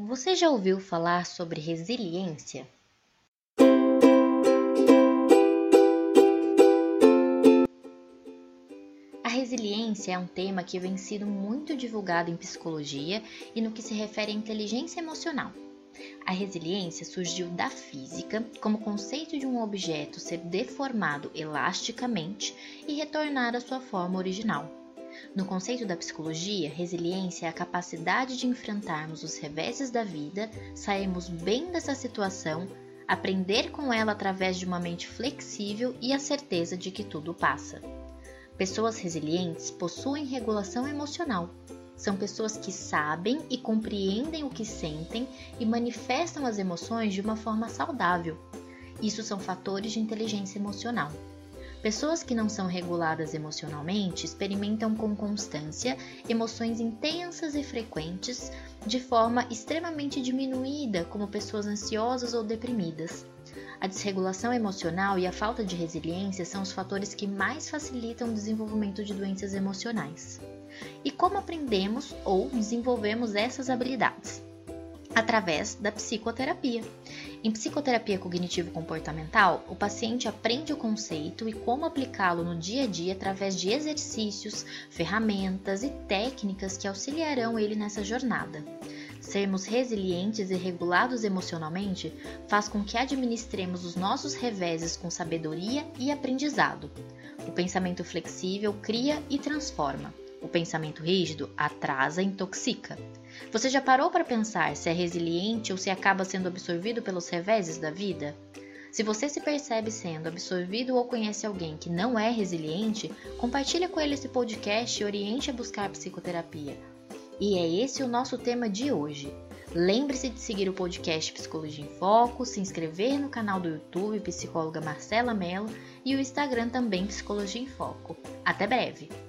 Você já ouviu falar sobre resiliência? A resiliência é um tema que vem sendo muito divulgado em psicologia e no que se refere à inteligência emocional. A resiliência surgiu da física como conceito de um objeto ser deformado elasticamente e retornar à sua forma original. No conceito da psicologia, resiliência é a capacidade de enfrentarmos os reveses da vida, sairmos bem dessa situação, aprender com ela através de uma mente flexível e a certeza de que tudo passa. Pessoas resilientes possuem regulação emocional. São pessoas que sabem e compreendem o que sentem e manifestam as emoções de uma forma saudável. Isso são fatores de inteligência emocional. Pessoas que não são reguladas emocionalmente experimentam com constância emoções intensas e frequentes, de forma extremamente diminuída, como pessoas ansiosas ou deprimidas. A desregulação emocional e a falta de resiliência são os fatores que mais facilitam o desenvolvimento de doenças emocionais. E como aprendemos ou desenvolvemos essas habilidades? Através da psicoterapia. Em psicoterapia cognitivo-comportamental, o paciente aprende o conceito e como aplicá-lo no dia a dia através de exercícios, ferramentas e técnicas que auxiliarão ele nessa jornada. Sermos resilientes e regulados emocionalmente faz com que administremos os nossos reveses com sabedoria e aprendizado. O pensamento flexível cria e transforma. O pensamento rígido atrasa e intoxica. Você já parou para pensar se é resiliente ou se acaba sendo absorvido pelos reveses da vida? Se você se percebe sendo absorvido ou conhece alguém que não é resiliente, compartilhe com ele esse podcast e oriente a buscar psicoterapia. E é esse o nosso tema de hoje. Lembre-se de seguir o podcast Psicologia em Foco, se inscrever no canal do YouTube Psicóloga Marcela Mello e o Instagram também Psicologia em Foco. Até breve!